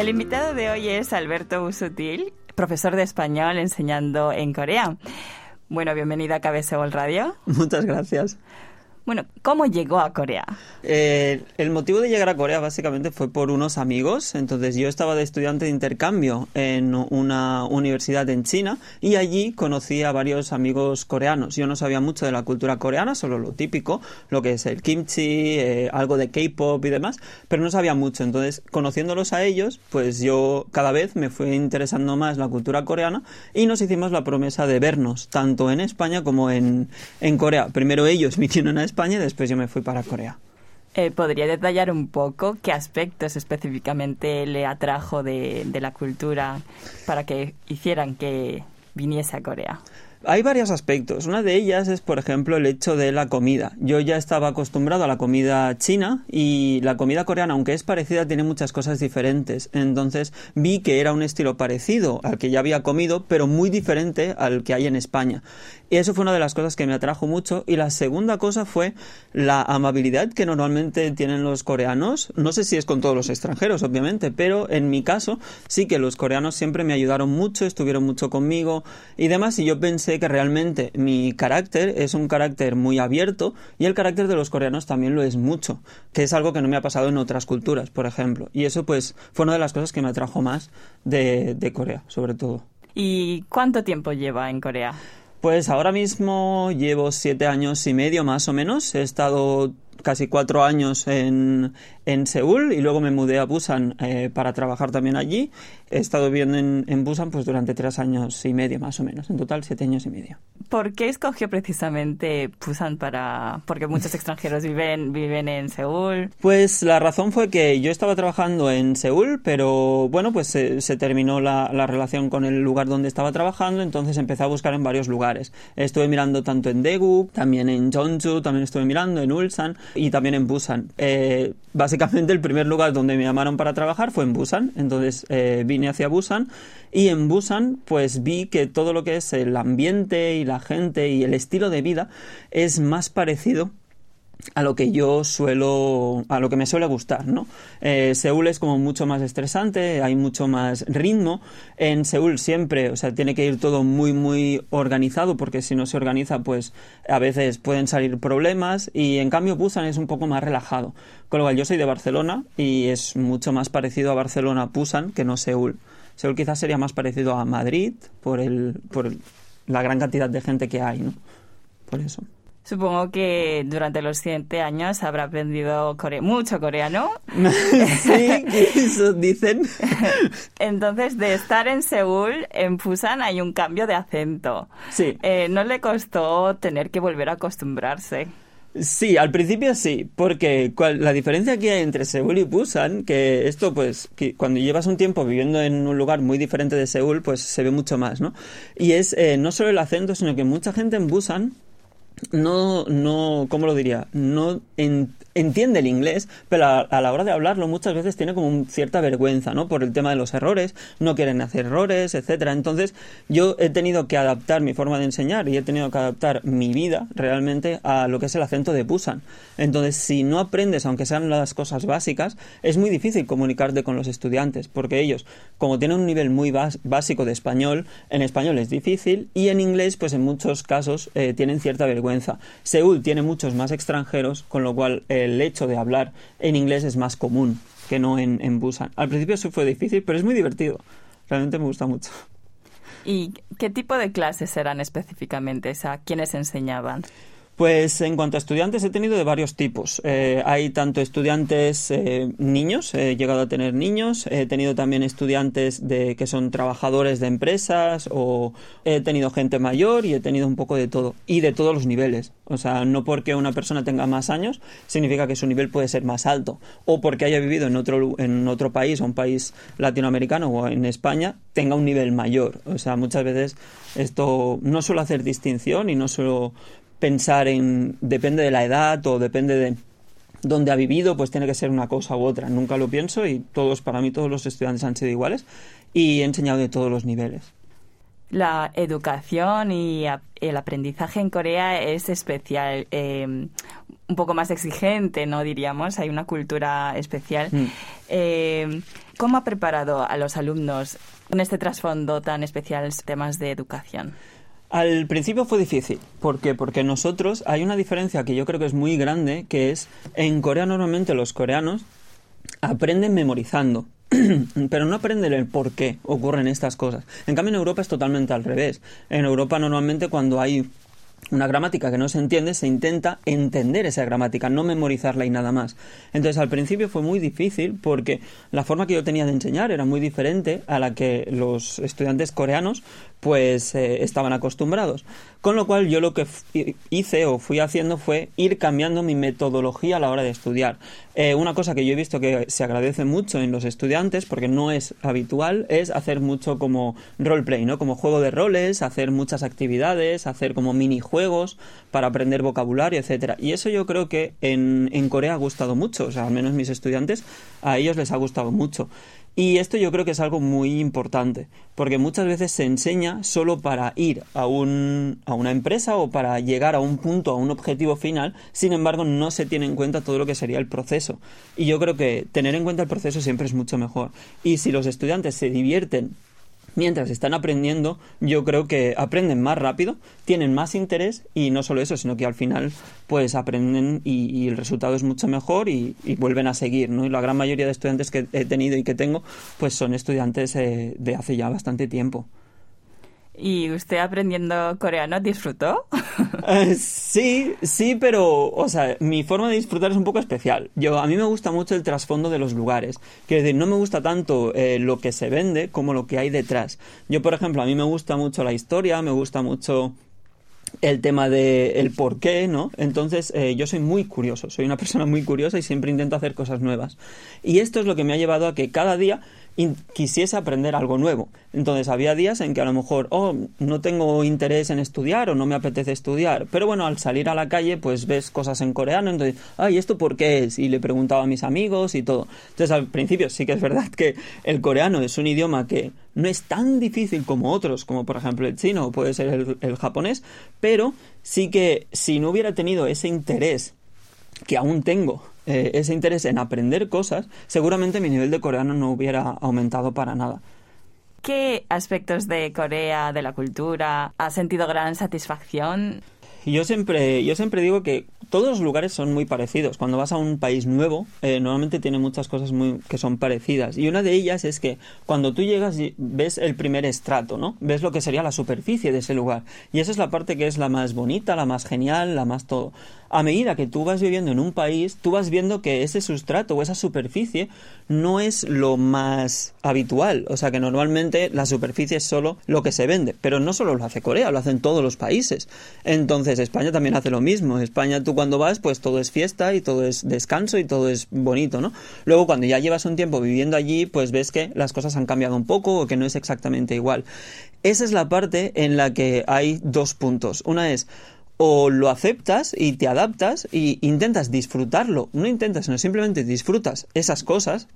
El invitado de hoy es Alberto Usutil, profesor de español enseñando en Corea. Bueno, bienvenido a KBS Radio. Muchas gracias. Bueno, ¿cómo llegó a Corea? Eh, el motivo de llegar a Corea básicamente fue por unos amigos. Entonces yo estaba de estudiante de intercambio en una universidad en China y allí conocí a varios amigos coreanos. Yo no sabía mucho de la cultura coreana, solo lo típico, lo que es el kimchi, eh, algo de K-pop y demás, pero no sabía mucho. Entonces, conociéndolos a ellos, pues yo cada vez me fui interesando más la cultura coreana y nos hicimos la promesa de vernos tanto en España como en, en Corea. Primero ellos vinieron a España después yo me fui para Corea. Eh, ¿Podría detallar un poco qué aspectos específicamente le atrajo de la cultura para que hicieran que viniese a Corea? Hay varios aspectos. Una de ellas es, por ejemplo, el hecho de la comida. Yo ya estaba acostumbrado a la comida china y la comida coreana, aunque es parecida, tiene muchas cosas diferentes. Entonces vi que era un estilo parecido al que ya había comido, pero muy diferente al que hay en España. Y eso fue una de las cosas que me atrajo mucho. Y la segunda cosa fue la amabilidad que normalmente tienen los coreanos. No sé si es con todos los extranjeros, obviamente, pero en mi caso sí que los coreanos siempre me ayudaron mucho, estuvieron mucho conmigo y demás. Y yo pensé que realmente mi carácter es un carácter muy abierto y el carácter de los coreanos también lo es mucho, que es algo que no me ha pasado en otras culturas, por ejemplo. Y eso pues fue una de las cosas que me atrajo más de, de Corea, sobre todo. ¿Y cuánto tiempo lleva en Corea? Pues ahora mismo llevo siete años y medio más o menos. He estado casi cuatro años en, en Seúl y luego me mudé a Busan eh, para trabajar también allí. He estado viviendo en, en, Busan pues durante tres años y medio más o menos, en total siete años y medio. ¿Por qué escogió precisamente Busan para...? Porque muchos extranjeros viven, viven en Seúl. Pues la razón fue que yo estaba trabajando en Seúl, pero bueno, pues se, se terminó la, la, relación con el lugar donde estaba trabajando, entonces empecé a buscar en varios lugares. Estuve mirando tanto en Daegu, también en Jeonju, también estuve mirando en Ulsan y también en Busan. Eh, básicamente el primer lugar donde me llamaron para trabajar fue en Busan, entonces eh, vine hacia Busan y en Busan pues vi que todo lo que es el ambiente y la gente y el estilo de vida es más parecido a lo que yo suelo, a lo que me suele gustar, ¿no? Eh, Seúl es como mucho más estresante, hay mucho más ritmo. En Seúl siempre, o sea, tiene que ir todo muy, muy organizado, porque si no se organiza, pues a veces pueden salir problemas. Y en cambio, Busan es un poco más relajado. Con lo cual, yo soy de Barcelona y es mucho más parecido a Barcelona, Busan, que no Seúl. Seúl quizás sería más parecido a Madrid por el, por la gran cantidad de gente que hay, ¿no? Por eso. Supongo que durante los siguientes años habrá aprendido core mucho coreano. sí, eso dicen. Entonces, de estar en Seúl, en Busan hay un cambio de acento. Sí. Eh, ¿No le costó tener que volver a acostumbrarse? Sí, al principio sí, porque la diferencia que hay entre Seúl y Busan, que esto pues que cuando llevas un tiempo viviendo en un lugar muy diferente de Seúl, pues se ve mucho más, ¿no? Y es eh, no solo el acento, sino que mucha gente en Busan no, no, ¿cómo lo diría? No en, entiende el inglés, pero a, a, la hora de hablarlo muchas veces tiene como un, cierta vergüenza, ¿no? Por el tema de los errores, no quieren hacer errores, etcétera. Entonces, yo he tenido que adaptar mi forma de enseñar y he tenido que adaptar mi vida realmente a lo que es el acento de Busan. Entonces, si no aprendes, aunque sean las cosas básicas, es muy difícil comunicarte con los estudiantes, porque ellos, como tienen un nivel muy básico de español, en español es difícil y en inglés, pues en muchos casos eh, tienen cierta vergüenza. Seúl tiene muchos más extranjeros, con lo cual el hecho de hablar en inglés es más común que no en, Busan. Al principio eso fue difícil, pero es muy divertido. Realmente me gusta mucho. ¿Y qué tipo de clases eran específicamente? O sea, ¿quiénes enseñaban? Pues en cuanto a estudiantes he tenido de varios tipos. Eh, hay tanto estudiantes eh, niños, he llegado a tener niños, he tenido también estudiantes de que son trabajadores de empresas o he tenido gente mayor y he tenido un poco de todo y de todos los niveles. O sea, no porque una persona tenga más años significa que su nivel puede ser más alto o porque haya vivido en otro en otro país o un país latinoamericano o en España tenga un nivel mayor. O sea, muchas veces esto no suelo hacer distinción y no suelo pensar en depende de la edad o depende de dónde ha vivido, pues tiene que ser una cosa u otra. Nunca lo pienso y todos, para mí, todos los estudiantes han sido iguales y he enseñado de todos los niveles. La educación y el aprendizaje en Corea es especial. Eh, un poco más exigente, ¿no? Diríamos, hay una cultura especial. Mm. Eh, ¿Cómo ha preparado a los alumnos en este trasfondo tan especial temas de educación? Al principio fue difícil. ¿Por qué? Porque nosotros hay una diferencia que yo creo que es muy grande, que es en Corea normalmente los coreanos aprenden memorizando. pero no aprenden el por qué ocurren estas cosas. En cambio, en Europa es totalmente al revés. En Europa normalmente cuando hay una gramática que no se entiende, se intenta entender esa gramática, no memorizarla y nada más. Entonces al principio fue muy difícil porque la forma que yo tenía de enseñar era muy diferente a la que los estudiantes coreanos pues eh, estaban acostumbrados. Con lo cual yo lo que hice o fui haciendo fue ir cambiando mi metodología a la hora de estudiar. Eh, una cosa que yo he visto que se agradece mucho en los estudiantes, porque no es habitual, es hacer mucho como roleplay, ¿no? Como juego de roles, hacer muchas actividades, hacer como minijuegos para aprender vocabulario, etcétera. Y eso yo creo que en, en Corea ha gustado mucho, o sea, al menos mis estudiantes, a ellos les ha gustado mucho. Y esto yo creo que es algo muy importante, porque muchas veces se enseña solo para ir a, un, a una empresa o para llegar a un punto, a un objetivo final, sin embargo no se tiene en cuenta todo lo que sería el proceso. Y yo creo que tener en cuenta el proceso siempre es mucho mejor. Y si los estudiantes se divierten mientras están aprendiendo, yo creo que aprenden más rápido, tienen más interés y no solo eso, sino que al final pues aprenden y, el resultado es mucho mejor y, vuelven a seguir, ¿no? Y la gran mayoría de estudiantes que he tenido y que tengo pues son estudiantes eh, de hace ya bastante tiempo. ¿Y usted aprendiendo coreano disfrutó? Eh, sí, sí, pero, o sea, mi forma de disfrutar es un poco especial. Yo, a mí me gusta mucho el trasfondo de los lugares. Quiero decir, no me gusta tanto eh, lo que se vende como lo que hay detrás. Yo, por ejemplo, a mí me gusta mucho la historia, me gusta mucho el tema de el por qué, ¿no? Entonces, eh, yo soy muy curioso, soy una persona muy curiosa y siempre intento hacer cosas nuevas. Y esto es lo que me ha llevado a que cada día quisiese aprender algo nuevo. Entonces había días en que a lo mejor, oh, no tengo interés en estudiar o no me apetece estudiar. Pero bueno, al salir a la calle, pues ves cosas en coreano, entonces, ay, ¿esto por qué es? Y le preguntaba a mis amigos y todo. Entonces al principio sí que es verdad que el coreano es un idioma que no es tan difícil como otros, como por ejemplo el chino o puede ser el, el japonés, pero sí que si no hubiera tenido ese interés que aún tengo eh, ese interés en aprender cosas, seguramente mi nivel de coreano no hubiera aumentado para nada. ¿Qué aspectos de Corea, de la cultura, ha sentido gran satisfacción? Yo siempre, yo siempre digo que todos los lugares son muy parecidos. Cuando vas a un país nuevo, eh, normalmente tiene muchas cosas muy, que son parecidas. Y una de ellas es que cuando tú llegas ves el primer estrato, ¿no? Ves lo que sería la superficie de ese lugar. Y esa es la parte que es la más bonita, la más genial, la más todo a medida que tú vas viviendo en un país, tú vas viendo que ese sustrato o esa superficie no es lo más habitual. O sea que normalmente la superficie es solo lo que se vende. Pero no solo lo hace Corea, lo hacen todos los países. Entonces España también hace lo mismo. España tú cuando vas, pues todo es fiesta y todo es descanso y todo es bonito, ¿no? Luego cuando ya llevas un tiempo viviendo allí, pues ves que las cosas han cambiado un poco o que no es exactamente igual. Esa es la parte en la que hay dos puntos. Una es o lo aceptas y te adaptas y intentas disfrutarlo. No intentas, sino simplemente disfrutas esas cosas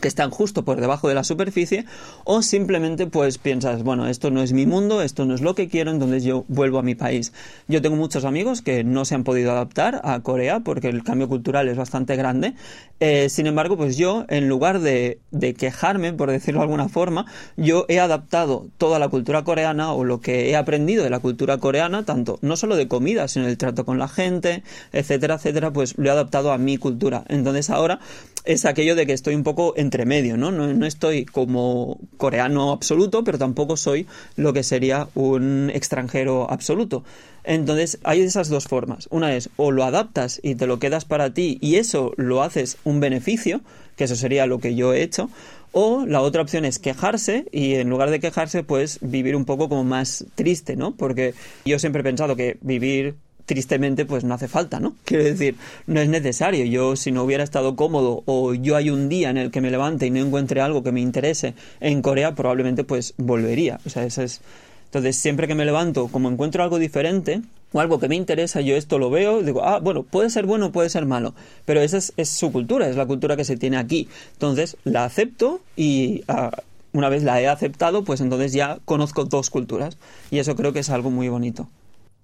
que están justo por debajo de la superficie o simplemente pues piensas, bueno, esto no es mi mundo, esto no es lo que quiero, entonces yo vuelvo a mi país. Yo tengo muchos amigos que no se han podido adaptar a Corea porque el cambio cultural es bastante grande. Eh, sin embargo, pues yo, en lugar de, de quejarme, por decirlo de alguna forma, yo he adaptado toda la cultura coreana o lo que he aprendido de la cultura coreana, tanto no solo de comida, sino el trato con la gente, etcétera, etcétera, pues lo he adaptado a mi cultura. Entonces ahora es aquello de que estoy un poco entre medio, ¿no? ¿no? estoy como coreano absoluto, pero tampoco soy lo que sería un extranjero absoluto. Entonces, hay esas dos formas. Una es o lo adaptas y te lo quedas para ti y eso lo haces un beneficio, que eso sería lo que yo he hecho, o la otra opción es quejarse y en lugar de quejarse, pues vivir un poco como más triste, ¿no? Porque yo siempre he pensado que vivir tristemente pues no hace falta, ¿no? Quiero decir, no es necesario. Yo si no hubiera estado cómodo o yo hay un día en el que me levante y no encuentre algo que me interese en Corea, probablemente pues volvería. O sea, eso es... Entonces, siempre que me levanto, como encuentro algo diferente o algo que me interesa, yo esto lo veo, digo, ah, bueno, puede ser bueno, puede ser malo, pero esa es, su cultura, es la cultura que se tiene aquí. Entonces, la acepto y ah, una vez la he aceptado, pues entonces ya conozco dos culturas y eso creo que es algo muy bonito.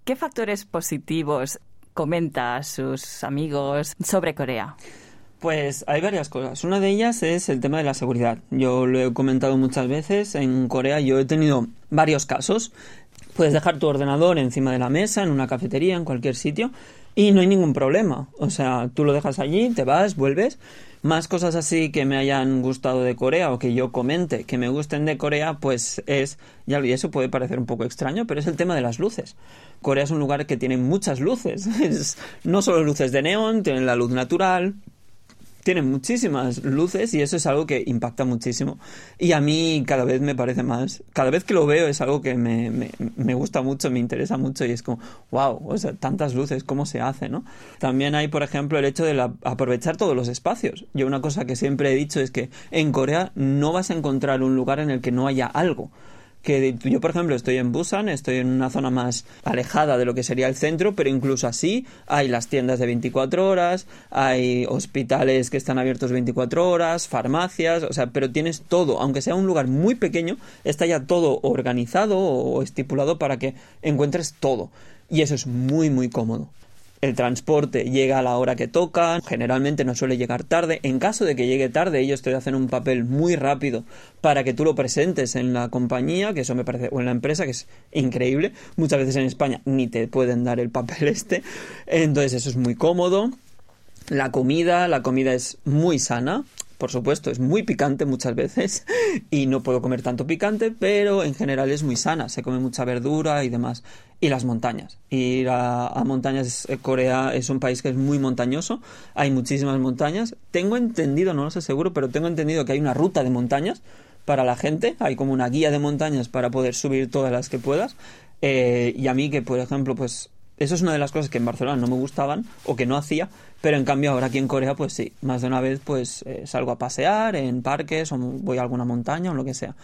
¿Qué factores positivos comenta a sus amigos sobre Corea? Pues hay varias cosas. Una de ellas es el tema de la seguridad. Yo lo he comentado muchas veces. En Corea yo he tenido varios casos. Puedes dejar tu ordenador encima de la mesa, en una cafetería, en cualquier sitio, y no hay ningún problema. O sea, tú lo dejas allí, te vas, vuelves. Más cosas así que me hayan gustado de Corea o que yo comente que me gusten de Corea, pues es, ya y eso puede parecer un poco extraño, pero es el tema de las luces. Corea es un lugar que tiene muchas luces. Es, no solo luces de neón, tienen la luz natural, tiene muchísimas luces y eso es algo que impacta muchísimo. Y a mí cada vez me parece más, cada vez que lo veo es algo que me, me, gusta mucho, me interesa mucho y es como, wow, o sea, tantas luces, ¿cómo se hace, no? También hay, por ejemplo, el hecho de aprovechar todos los espacios. Yo una cosa que siempre he dicho es que en Corea no vas a encontrar un lugar en el que no haya algo que yo, por ejemplo, estoy en Busan, estoy en una zona más alejada de lo que sería el centro, pero incluso así hay las tiendas de 24 horas, hay hospitales que están abiertos 24 horas, farmacias, o sea, pero tienes todo, aunque sea un lugar muy pequeño, está ya todo organizado o estipulado para que encuentres todo. Y eso es muy, muy cómodo el transporte llega a la hora que toca, generalmente no suele llegar tarde. En caso de que llegue tarde, ellos te hacen un papel muy rápido para que tú lo presentes en la compañía, que eso me parece, o en la empresa, que es increíble. Muchas veces en España ni te pueden dar el papel este. Entonces eso es muy cómodo. La comida, la comida es muy sana por supuesto, es muy picante muchas veces y no puedo comer tanto picante, pero en general es muy sana, se come mucha verdura y demás. Y las montañas. Ir a, montañas, eh, Corea es un país que es muy montañoso, hay muchísimas montañas. Tengo entendido, no lo sé seguro, pero tengo entendido que hay una ruta de montañas para la gente, hay como una guía de montañas para poder subir todas las que puedas. Eh, y a mí que, por ejemplo, pues eso es una de las cosas que en Barcelona no me gustaban o que no hacía, pero en cambio ahora aquí en Corea pues sí, más de una vez pues eh, salgo a pasear en parques o voy a alguna montaña o lo que sea.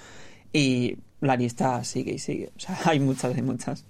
Y la lista sigue y sigue, o sea, hay muchas y muchas.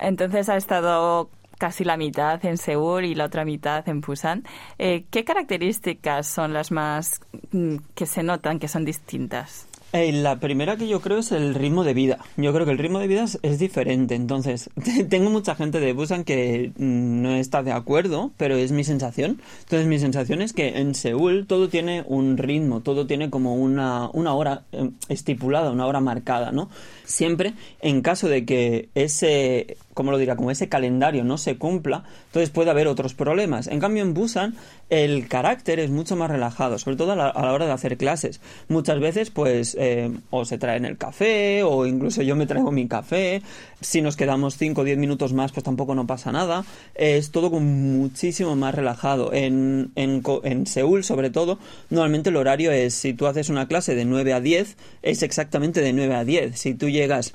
Entonces ha estado casi la mitad en Seúl y la otra mitad en Busan. Eh, ¿Qué características son las más mm, que se notan que son distintas? Eh, la primera que yo creo es el ritmo de vida. Yo creo que el ritmo de vida es, diferente. Entonces, tengo mucha gente de Busan que mm, no está de acuerdo, pero es mi sensación. Entonces, mi sensación es que en Seúl todo tiene un ritmo, todo tiene como una, una hora eh, estipulada, una hora marcada, ¿no? Siempre, en caso de que ese, como lo dirá, como ese calendario no se cumpla, entonces puede haber otros problemas. En cambio, en Busan, el carácter es mucho más relajado, sobre todo a la, hora de hacer clases. Muchas veces, pues, eh, o se traen el café, o incluso yo me traigo mi café. Si nos quedamos 5 o 10 minutos más, pues tampoco no pasa nada. Es todo con muchísimo más relajado. En, en, en Seúl, sobre todo, normalmente el horario es, si tú haces una clase de 9 a 10, es exactamente de 9 a 10. Si tú llegas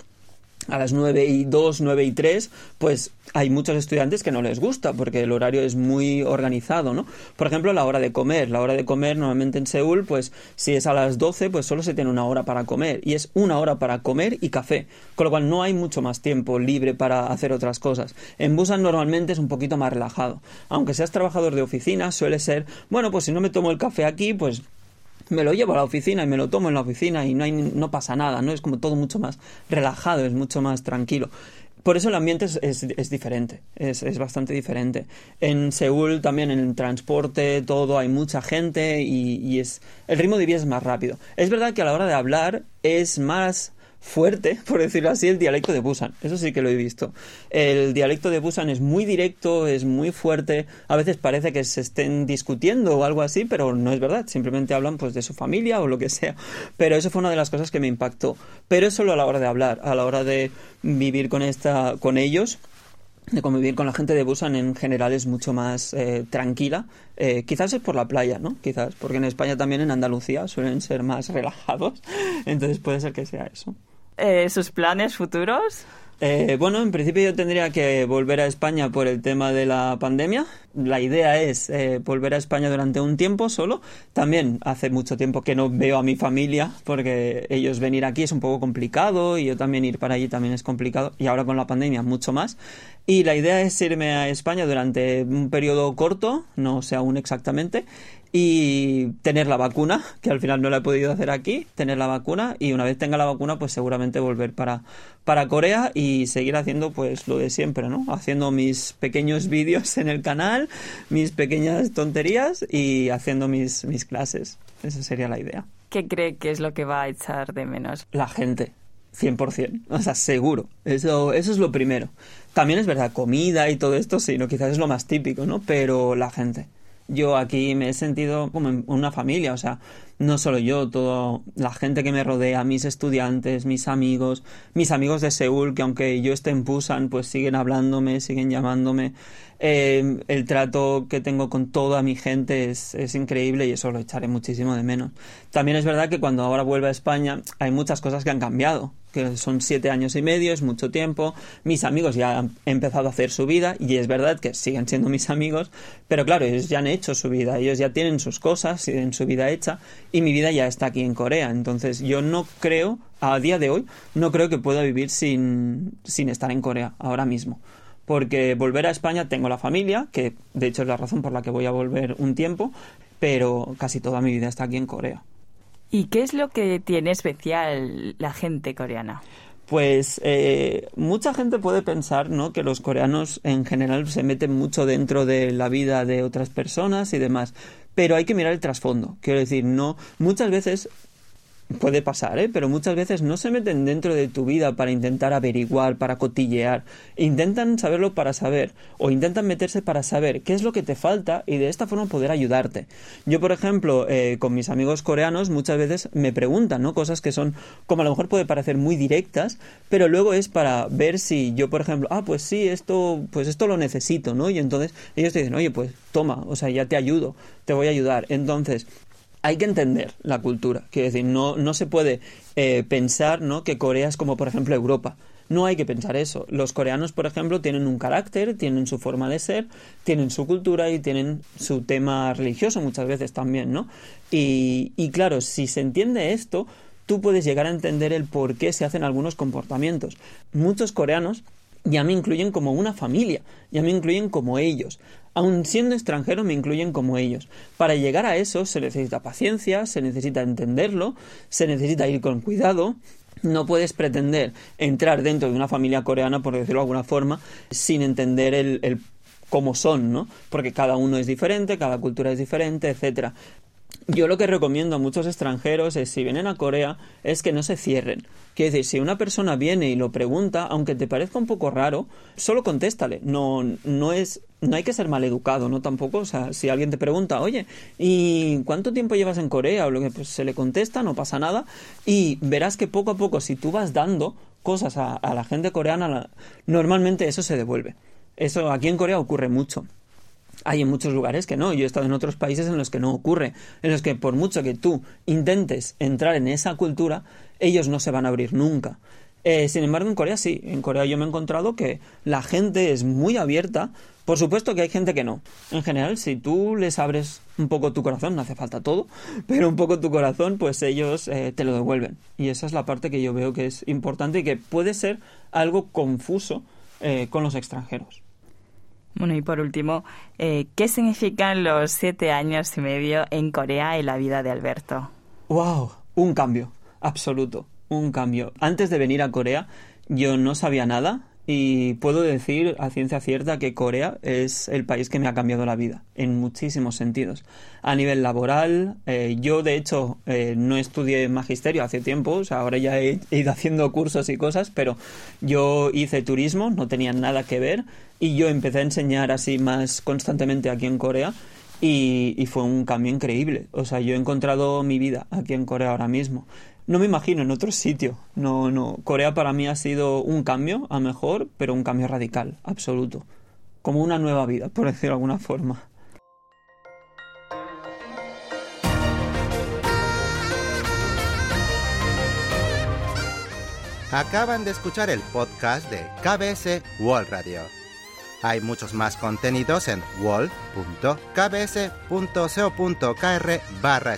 a las 9 y 2, 9 y 3, pues hay muchos estudiantes que no les gusta porque el horario es muy organizado, ¿no? Por ejemplo, la hora de comer. La hora de comer normalmente en Seúl, pues si es a las 12, pues solo se tiene una hora para comer y es una hora para comer y café, con lo cual no hay mucho más tiempo libre para hacer otras cosas. En Busan normalmente es un poquito más relajado. Aunque seas trabajador de oficina, suele ser, bueno, pues si no me tomo el café aquí, pues me lo llevo a la oficina y me lo tomo en la oficina y no, hay, no pasa nada, ¿no? Es como todo mucho más relajado, es mucho más tranquilo. Por eso el ambiente es, es, diferente, es, es, bastante diferente. En Seúl también en el transporte, todo, hay mucha gente y, y es el ritmo de vida es más rápido. Es verdad que a la hora de hablar es más fuerte, por decirlo así, el dialecto de Busan. Eso sí que lo he visto. El dialecto de Busan es muy directo, es muy fuerte. A veces parece que se estén discutiendo o algo así, pero no es verdad. Simplemente hablan pues de su familia o lo que sea. Pero eso fue una de las cosas que me impactó. Pero es solo a la hora de hablar, a la hora de vivir con esta, con ellos de convivir con la gente de Busan en general es mucho más eh, tranquila. Eh, quizás es por la playa, ¿no? Quizás, porque en España también en Andalucía suelen ser más relajados. Entonces puede ser que sea eso. Eh, sus planes futuros? Eh, bueno, en principio yo tendría que volver a España por el tema de la pandemia. La idea es eh, volver a España durante un tiempo solo. También hace mucho tiempo que no veo a mi familia porque ellos venir aquí es un poco complicado y yo también ir para allí también es complicado y ahora con la pandemia mucho más. Y la idea es irme a España durante un periodo corto, no sé aún exactamente, y tener la vacuna, que al final no la he podido hacer aquí, tener la vacuna y una vez tenga la vacuna pues seguramente volver para, para Corea y seguir haciendo pues lo de siempre, ¿no? Haciendo mis pequeños vídeos en el canal, mis pequeñas tonterías y haciendo mis, mis clases. Esa sería la idea. ¿Qué cree que es lo que va a echar de menos? La gente. 100%, o sea, seguro. Eso, eso es lo primero. También es verdad, comida y todo esto, sí, no, quizás es lo más típico, ¿no? Pero la gente yo aquí me he sentido como en una familia, o sea, no solo yo, toda la gente que me rodea, mis estudiantes, mis amigos, mis amigos de Seúl, que aunque yo esté en Busan, pues siguen hablándome, siguen llamándome. Eh, el trato que tengo con toda mi gente es, es, increíble y eso lo echaré muchísimo de menos. También es verdad que cuando ahora vuelvo a España hay muchas cosas que han cambiado que son siete años y medio, es mucho tiempo. Mis amigos ya han empezado a hacer su vida y es verdad que siguen siendo mis amigos, pero claro, ellos ya han hecho su vida, ellos ya tienen sus cosas, tienen su vida hecha y mi vida ya está aquí en Corea. Entonces yo no creo, a día de hoy, no creo que pueda vivir sin, sin estar en Corea ahora mismo. Porque volver a España tengo la familia, que de hecho es la razón por la que voy a volver un tiempo, pero casi toda mi vida está aquí en Corea. ¿Y qué es lo que tiene especial la gente coreana? Pues eh, mucha gente puede pensar ¿no? que los coreanos en general se meten mucho dentro de la vida de otras personas y demás, pero hay que mirar el trasfondo. Quiero decir, no muchas veces puede pasar, ¿eh? pero muchas veces no se meten dentro de tu vida para intentar averiguar, para cotillear. Intentan saberlo para saber, o intentan meterse para saber qué es lo que te falta y de esta forma poder ayudarte. Yo, por ejemplo, eh, con mis amigos coreanos muchas veces me preguntan, ¿no? Cosas que son, como a lo mejor puede parecer muy directas, pero luego es para ver si yo, por ejemplo, ah, pues sí, esto, pues esto lo necesito, ¿no? Y entonces ellos te dicen, oye, pues toma, o sea, ya te ayudo, te voy a ayudar. Entonces, hay que entender la cultura. Quiero decir, no, no se puede eh, pensar ¿no? que Corea es como, por ejemplo, Europa. No hay que pensar eso. Los coreanos, por ejemplo, tienen un carácter, tienen su forma de ser, tienen su cultura y tienen su tema religioso muchas veces también, ¿no? Y, y claro, si se entiende esto, tú puedes llegar a entender el por qué se hacen algunos comportamientos. Muchos coreanos ya me incluyen como una familia, ya me incluyen como ellos. Aun siendo extranjero me incluyen como ellos. Para llegar a eso se necesita paciencia, se necesita entenderlo, se necesita ir con cuidado. No puedes pretender entrar dentro de una familia coreana, por decirlo de alguna forma, sin entender el, el cómo son, ¿no? Porque cada uno es diferente, cada cultura es diferente, etcétera. Yo lo que recomiendo a muchos extranjeros es, si vienen a Corea, es que no se cierren. Quiere decir, si una persona viene y lo pregunta, aunque te parezca un poco raro, solo contéstale. No, no es, no hay que ser mal educado, ¿no? Tampoco, o sea, si alguien te pregunta, oye, ¿y cuánto tiempo llevas en Corea? O lo que pues, se le contesta, no pasa nada. Y verás que poco a poco, si tú vas dando cosas a, a la gente coreana, normalmente eso se devuelve. Eso aquí en Corea ocurre mucho. Hay en muchos lugares que no. Yo he estado en otros países en los que no ocurre, en los que por mucho que tú intentes entrar en esa cultura, ellos no se van a abrir nunca. Eh, sin embargo, en Corea sí. En Corea yo me he encontrado que la gente es muy abierta. Por supuesto que hay gente que no. En general, si tú les abres un poco tu corazón, no hace falta todo, pero un poco tu corazón, pues ellos eh, te lo devuelven. Y esa es la parte que yo veo que es importante y que puede ser algo confuso eh, con los extranjeros. Bueno, y por último, eh, ¿qué significan los siete años y medio en Corea en la vida de Alberto? ¡Wow! Un cambio, absoluto, un cambio. Antes de venir a Corea, yo no sabía nada y puedo decir a ciencia cierta que Corea es el país que me ha cambiado la vida, en muchísimos sentidos. A nivel laboral, eh, yo de hecho eh, no estudié magisterio hace tiempo, o sea, ahora ya he, ido haciendo cursos y cosas, pero yo hice turismo, no tenía nada que ver, y yo empecé a enseñar así más constantemente aquí en Corea. Y, y, fue un cambio increíble. O sea, yo he encontrado mi vida aquí en Corea ahora mismo no me imagino en otro sitio. No, no. Corea para mí ha sido un cambio a mejor, pero un cambio radical, absoluto. Como una nueva vida, por decirlo de alguna forma. Acaban de escuchar el podcast de KBS World Radio. Hay muchos más contenidos en wall.kbs.co.kr barra.